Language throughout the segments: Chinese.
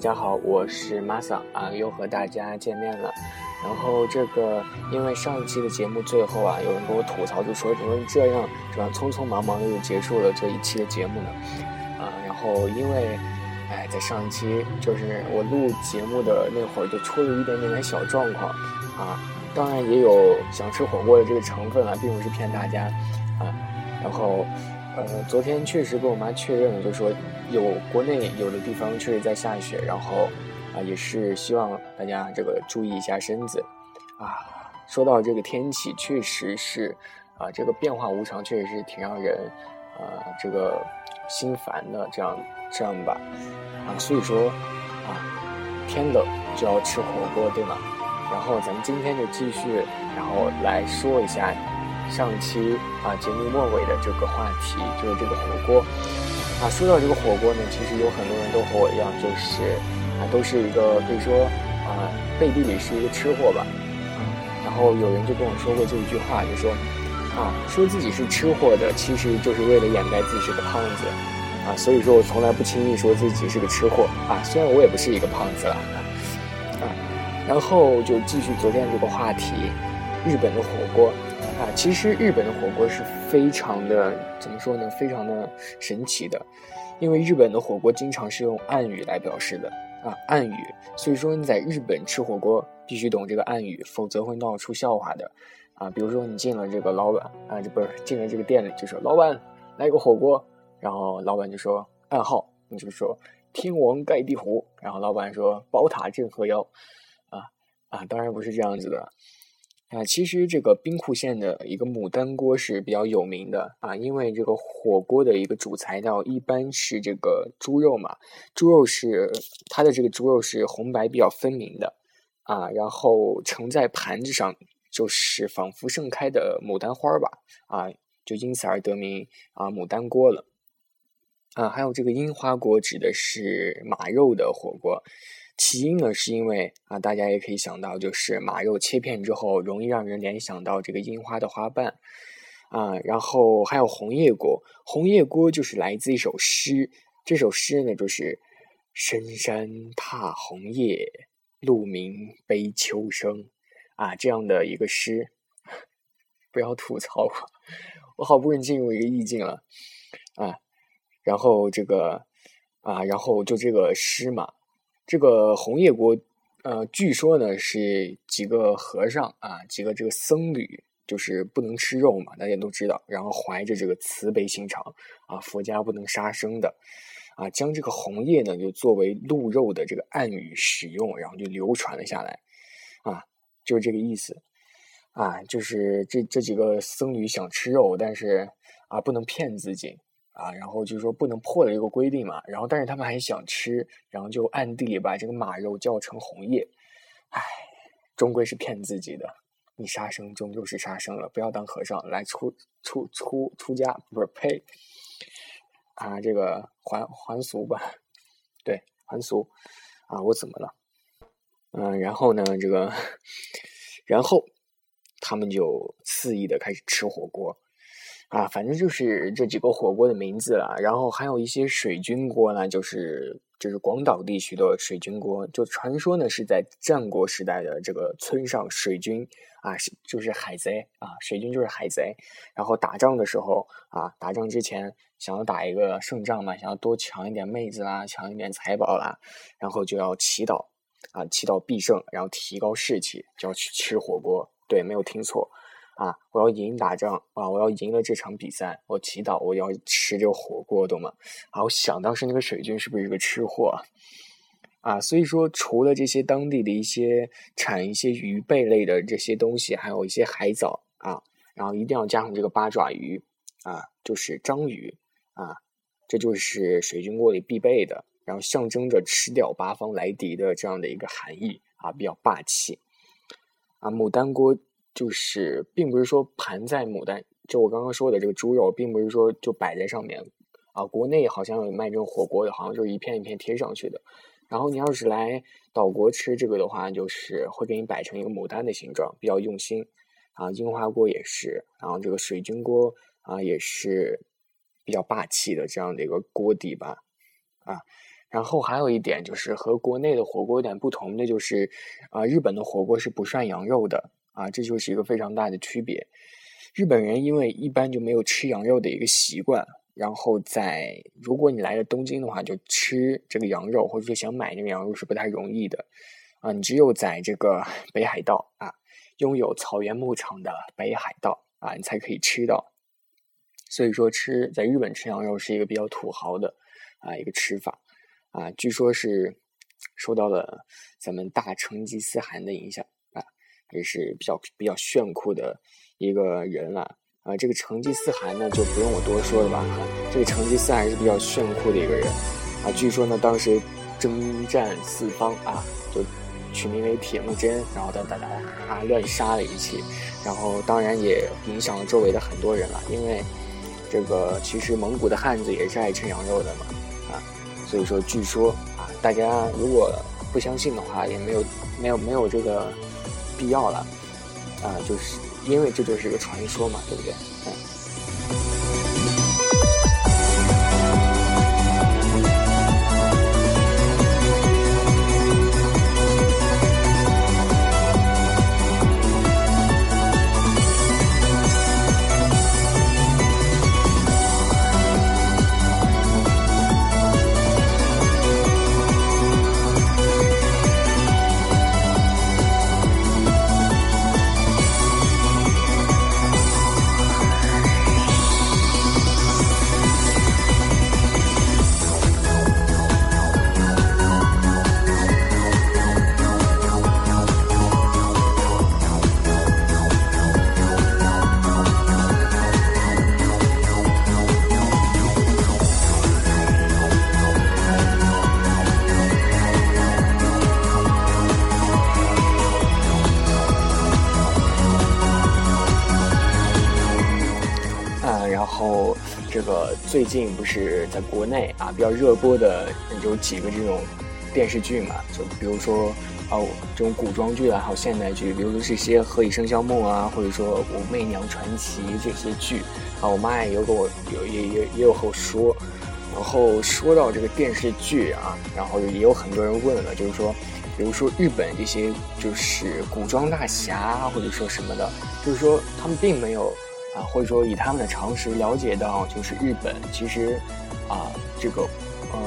大家好，我是 Masa 啊，又和大家见面了。然后这个，因为上一期的节目最后啊，有人跟我吐槽，就说怎么这样，这样匆匆忙忙的就结束了这一期的节目呢？啊，然后因为，哎，在上一期就是我录节目的那会儿，就出了一点点的小状况啊，当然也有想吃火锅的这个成分啊，并不是骗大家啊，然后。呃，昨天确实跟我妈确认了，就说有国内有的地方确实在下雪，然后啊，也是希望大家这个注意一下身子啊。说到这个天气，确实是啊，这个变化无常，确实是挺让人啊这个心烦的。这样这样吧，啊，所以说啊，天冷就要吃火锅，对吗？然后咱们今天就继续，然后来说一下。上期啊，节目末尾的这个话题就是这个火锅啊。说到这个火锅呢，其实有很多人都和我一样，就是啊，都是一个可以说啊，背地里是一个吃货吧。啊，然后有人就跟我说过这一句话，就说啊，说自己是吃货的，其实就是为了掩盖自己是个胖子啊。所以说我从来不轻易说自己是个吃货啊，虽然我也不是一个胖子了啊。然后就继续昨天这个话题，日本的火锅。啊，其实日本的火锅是非常的，怎么说呢？非常的神奇的，因为日本的火锅经常是用暗语来表示的啊，暗语。所以说你在日本吃火锅必须懂这个暗语，否则会闹出笑话的啊。比如说你进了这个老板啊，这不是进了这个店里，就说老板来个火锅，然后老板就说暗号，你就说天王盖地虎，然后老板说宝塔镇河妖，啊啊，当然不是这样子的。啊，其实这个兵库县的一个牡丹锅是比较有名的啊，因为这个火锅的一个主材料一般是这个猪肉嘛，猪肉是它的这个猪肉是红白比较分明的啊，然后盛在盘子上就是仿佛盛开的牡丹花吧啊，就因此而得名啊牡丹锅了啊，还有这个樱花锅指的是马肉的火锅。起因呢，是因为啊，大家也可以想到，就是马肉切片之后，容易让人联想到这个樱花的花瓣，啊，然后还有红叶锅，红叶锅就是来自一首诗，这首诗呢就是“深山踏红叶，鹿鸣悲秋声”，啊，这样的一个诗，不要吐槽我，我好不容易进入一个意境了，啊，然后这个啊，然后就这个诗嘛。这个红叶国，呃，据说呢是几个和尚啊，几个这个僧侣，就是不能吃肉嘛，大家都知道。然后怀着这个慈悲心肠啊，佛家不能杀生的啊，将这个红叶呢就作为鹿肉的这个暗语使用，然后就流传了下来啊，就是这个意思啊，就是这这几个僧侣想吃肉，但是啊不能骗自己。啊，然后就是说不能破了这个规定嘛，然后但是他们还想吃，然后就暗地里把这个马肉叫成红叶，唉，终归是骗自己的。你杀生终究是杀生了，不要当和尚来出出出出家，不是呸，啊，这个还还俗吧，对，还俗啊，我怎么了？嗯，然后呢，这个，然后他们就肆意的开始吃火锅。啊，反正就是这几个火锅的名字了，然后还有一些水军锅呢，就是就是广岛地区的水军锅，就传说呢是在战国时代的这个村上水军啊，是就是海贼啊，水军就是海贼，然后打仗的时候啊，打仗之前想要打一个胜仗嘛，想要多抢一点妹子啦，抢一点财宝啦，然后就要祈祷啊，祈祷必胜，然后提高士气，就要去吃火锅，对，没有听错。啊！我要赢打仗啊！我要赢了这场比赛，我祈祷我要吃这个火锅，懂吗？啊！我想当时那个水军是不是一个吃货啊？所以说，除了这些当地的一些产一些鱼贝类的这些东西，还有一些海藻啊，然后一定要加上这个八爪鱼啊，就是章鱼啊，这就是水军锅里必备的。然后象征着吃掉八方来敌的这样的一个含义啊，比较霸气啊。牡丹锅就是并不是说盘在牡丹，就我刚刚说的这个猪肉，并不是说就摆在上面啊。国内好像有卖这种火锅的，好像就是一片一片贴上去的。然后你要是来岛国吃这个的话，就是会给你摆成一个牡丹的形状，比较用心啊。樱花锅也是，然后这个水晶锅啊也是比较霸气的这样的一个锅底吧啊。然后还有一点就是和国内的火锅有点不同的就是，啊，日本的火锅是不涮羊肉的啊，这就是一个非常大的区别。日本人因为一般就没有吃羊肉的一个习惯。然后在如果你来了东京的话，就吃这个羊肉，或者说想买那个羊肉是不太容易的，啊，你只有在这个北海道啊，拥有草原牧场的北海道啊，你才可以吃到。所以说吃在日本吃羊肉是一个比较土豪的啊一个吃法啊，据说是受到了咱们大成吉思汗的影响，也是比较比较炫酷的一个人了。啊，这个成吉思汗呢，就不用我多说了吧。这个成吉思汗是比较炫酷的一个人，啊，据说呢，当时征战四方啊，就取名为铁木真，然后哒哒哒啊乱杀了一气，然后当然也影响了周围的很多人了，因为这个其实蒙古的汉子也是爱吃羊肉的嘛，啊，所以说据说啊，大家如果不相信的话，也没有没有没有这个必要了，啊，就是。因为这就是一个传说嘛，对不对？然后这个最近不是在国内啊比较热播的有几个这种电视剧嘛？就比如说哦这种古装剧啊，还有现代剧，比如说这些《何以笙箫默》啊，或者说《武媚娘传奇》这些剧啊，我妈也有跟我有也也也有和我说。然后说到这个电视剧啊，然后也有很多人问了，就是说，比如说日本这些就是古装大侠或者说什么的，就是说他们并没有。啊，或者说以他们的常识了解到，就是日本其实，啊，这个，呃，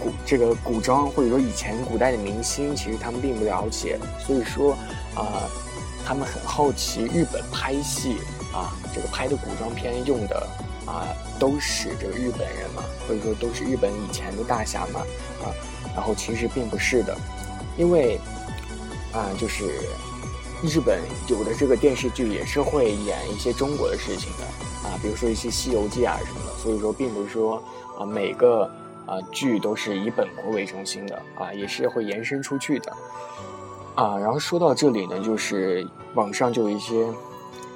古这个古装或者说以前古代的明星，其实他们并不了解，所以说，啊，他们很好奇日本拍戏啊，这个拍的古装片用的啊，都是这个日本人嘛，或者说都是日本以前的大侠嘛，啊，然后其实并不是的，因为，啊，就是。日本有的这个电视剧也是会演一些中国的事情的啊，比如说一些《西游记》啊什么的，所以说并不是说啊每个啊剧都是以本国为中心的啊，也是会延伸出去的啊。然后说到这里呢，就是网上就有一些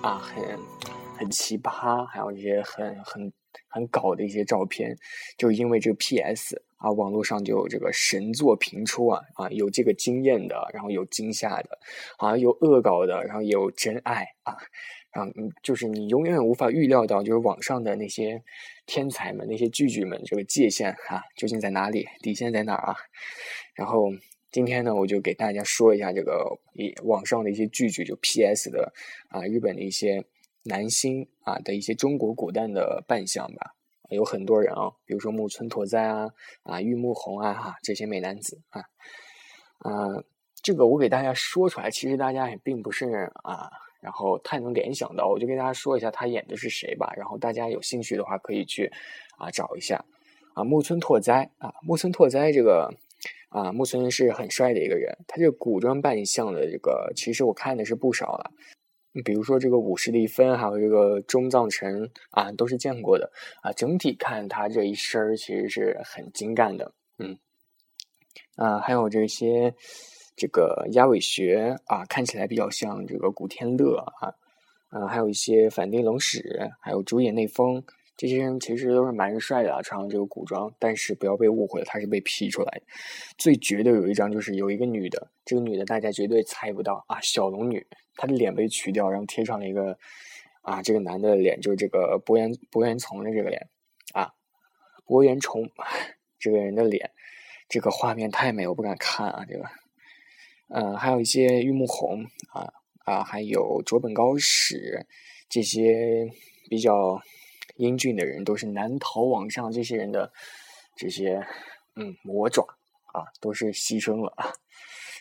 啊很很奇葩，还有一些很很很搞的一些照片，就因为这个 PS。啊，网络上就有这个神作频出啊啊，有这个惊艳的，然后有惊吓的，啊有恶搞的，然后也有真爱啊，啊就是你永远无法预料到，就是网上的那些天才们、那些巨巨们，这个界限啊究竟在哪里，底线在哪儿啊？然后今天呢，我就给大家说一下这个网上的一些巨巨，就 PS 的啊，日本的一些男星啊的一些中国古代的扮相吧。有很多人啊，比如说木村拓哉啊，啊玉木宏啊，哈这些美男子啊，啊，这个我给大家说出来，其实大家也并不是啊，然后太能联想到，我就跟大家说一下他演的是谁吧，然后大家有兴趣的话可以去啊找一下啊木村拓哉啊木村拓哉这个啊木村是很帅的一个人，他这个古装扮相的这个其实我看的是不少了。比如说这个武士一分，还有这个中藏臣啊，都是见过的啊。整体看他这一身儿其实是很精干的，嗯。啊，还有这些这个鸭尾穴啊，看起来比较像这个古天乐啊，嗯，还有一些反町隆史，还有主演内丰。这些人其实都是蛮帅的啊，穿上这个古装，但是不要被误会了，他是被 P 出来的。最绝的有一张就是有一个女的，这个女的大家绝对猜不到啊，小龙女，他的脸被取掉，然后贴上了一个啊，这个男的脸就是这个博元博元从的这个脸啊，博元崇这个人的脸，这个画面太美，我不敢看啊，这个，嗯，还有一些玉木宏啊啊，还有卓本高史这些比较。英俊的人都是难逃网上这些人的这些嗯魔爪啊，都是牺牲了啊。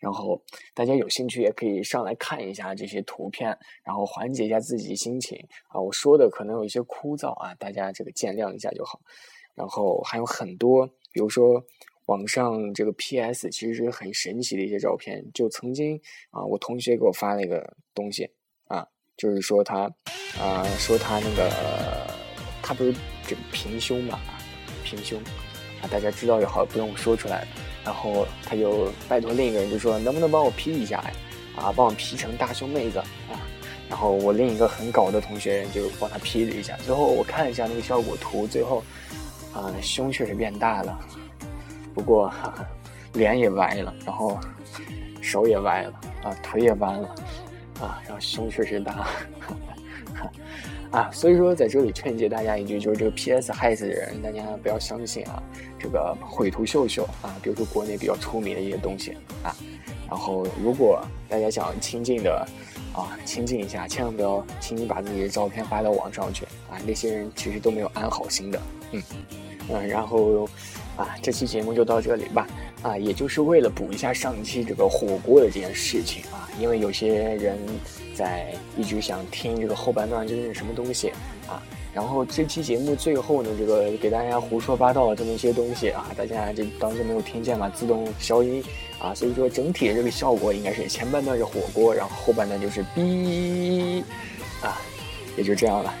然后大家有兴趣也可以上来看一下这些图片，然后缓解一下自己心情啊。我说的可能有一些枯燥啊，大家这个见谅一下就好。然后还有很多，比如说网上这个 PS，其实是很神奇的一些照片。就曾经啊，我同学给我发了一个东西啊，就是说他啊，说他那个。他不是这个平胸嘛？平胸啊，大家知道也好，不用说出来。然后他就拜托另一个人，就说能不能帮我 P 一下呀？啊，帮我 P 成大胸妹子啊。然后我另一个很搞的同学就帮他 P 了一下。最后我看了一下那个效果图，最后啊，胸确实变大了，不过哈哈脸也歪了，然后手也歪了啊，腿也弯了啊，然后胸确实大。哈 哈啊，所以说在这里劝诫大家一句，就是这个 PS 害死人，大家不要相信啊，这个绘图秀秀啊，比如说国内比较出名的一些东西啊，然后如果大家想亲近的啊，亲近一下，千万不要轻易把自己的照片发到网上去啊，那些人其实都没有安好心的，嗯嗯，然后啊，这期节目就到这里吧。啊，也就是为了补一下上期这个火锅的这件事情啊，因为有些人在一直想听这个后半段究竟是什么东西啊，然后这期节目最后呢，这个给大家胡说八道的这么一些东西啊，大家就当做没有听见嘛，自动消音啊，所以说整体的这个效果应该是前半段是火锅，然后后半段就是哔啊，也就这样了。